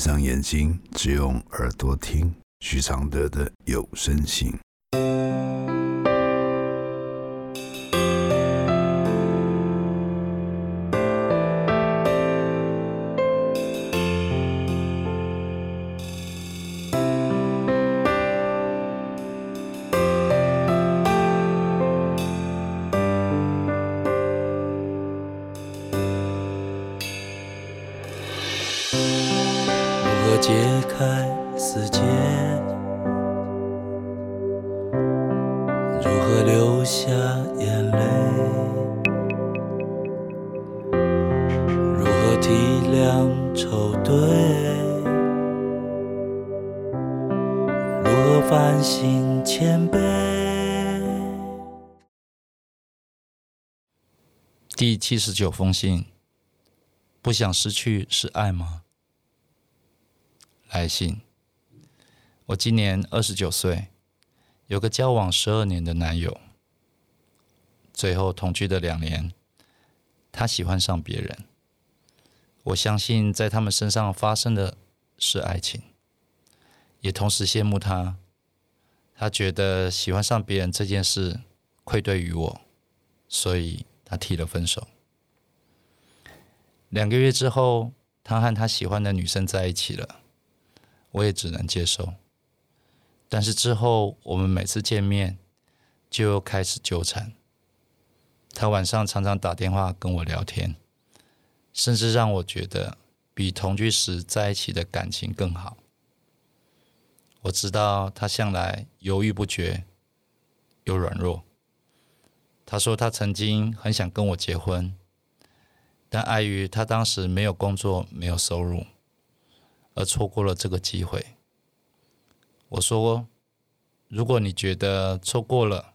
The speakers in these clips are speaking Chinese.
闭上眼睛，只用耳朵听徐常德的有声信。解开死结？如何流下眼泪？如何体谅愁对？如何反省谦卑？第七十九封信，不想失去是爱吗？来信，我今年二十九岁，有个交往十二年的男友，最后同居的两年，他喜欢上别人。我相信在他们身上发生的是爱情，也同时羡慕他。他觉得喜欢上别人这件事愧对于我，所以他提了分手。两个月之后，他和他喜欢的女生在一起了。我也只能接受，但是之后我们每次见面就又开始纠缠。他晚上常常打电话跟我聊天，甚至让我觉得比同居时在一起的感情更好。我知道他向来犹豫不决，又软弱。他说他曾经很想跟我结婚，但碍于他当时没有工作、没有收入。而错过了这个机会。我说：“如果你觉得错过了，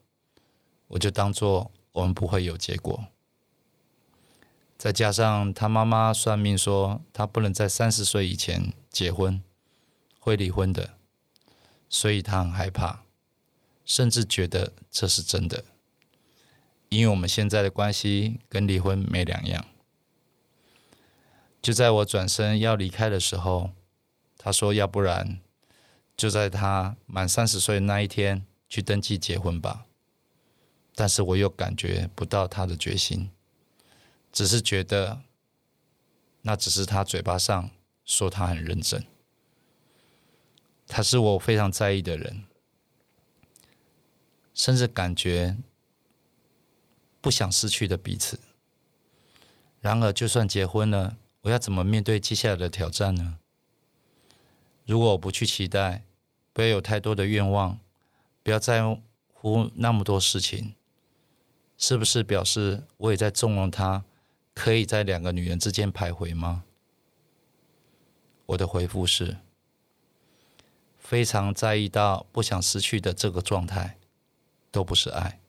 我就当做我们不会有结果。”再加上他妈妈算命说他不能在三十岁以前结婚，会离婚的，所以他很害怕，甚至觉得这是真的，因为我们现在的关系跟离婚没两样。就在我转身要离开的时候。他说：“要不然，就在他满三十岁那一天去登记结婚吧。”但是我又感觉不到他的决心，只是觉得那只是他嘴巴上说他很认真。他是我非常在意的人，甚至感觉不想失去的彼此。然而，就算结婚了，我要怎么面对接下来的挑战呢？如果我不去期待，不要有太多的愿望，不要在乎那么多事情，是不是表示我也在纵容他，可以在两个女人之间徘徊吗？我的回复是：非常在意到不想失去的这个状态，都不是爱，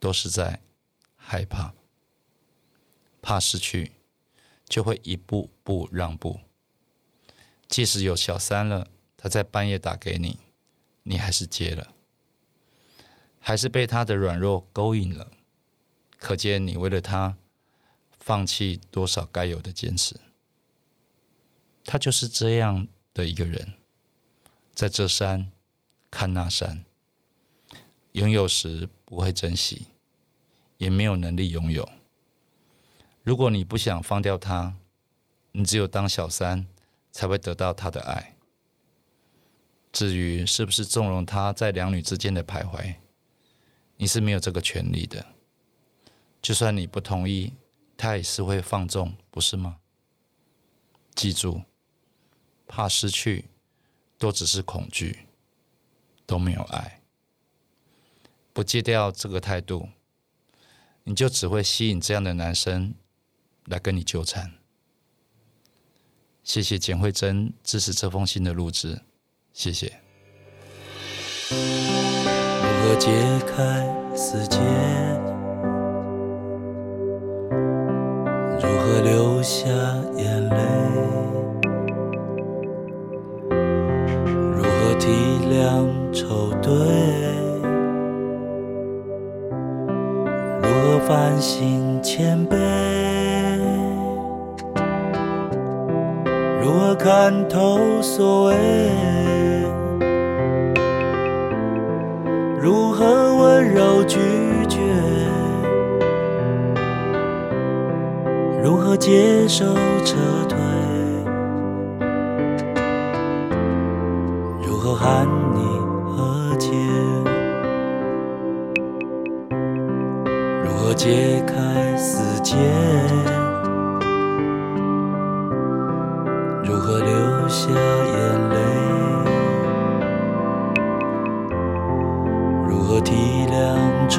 都是在害怕，怕失去，就会一步步让步。即使有小三了，他在半夜打给你，你还是接了，还是被他的软弱勾引了。可见你为了他，放弃多少该有的坚持。他就是这样的一个人，在这山看那山，拥有时不会珍惜，也没有能力拥有。如果你不想放掉他，你只有当小三。才会得到他的爱。至于是不是纵容他在两女之间的徘徊，你是没有这个权利的。就算你不同意，他也是会放纵，不是吗？记住，怕失去，都只是恐惧，都没有爱。不戒掉这个态度，你就只会吸引这样的男生来跟你纠缠。谢谢简慧珍支持这封信的录制，谢谢。如何解开死结？如何流下眼泪？如何体谅愁对？如何反省谦卑？看透所谓？如何温柔拒绝？如何接受撤退？如何和你和解？如何解开死结？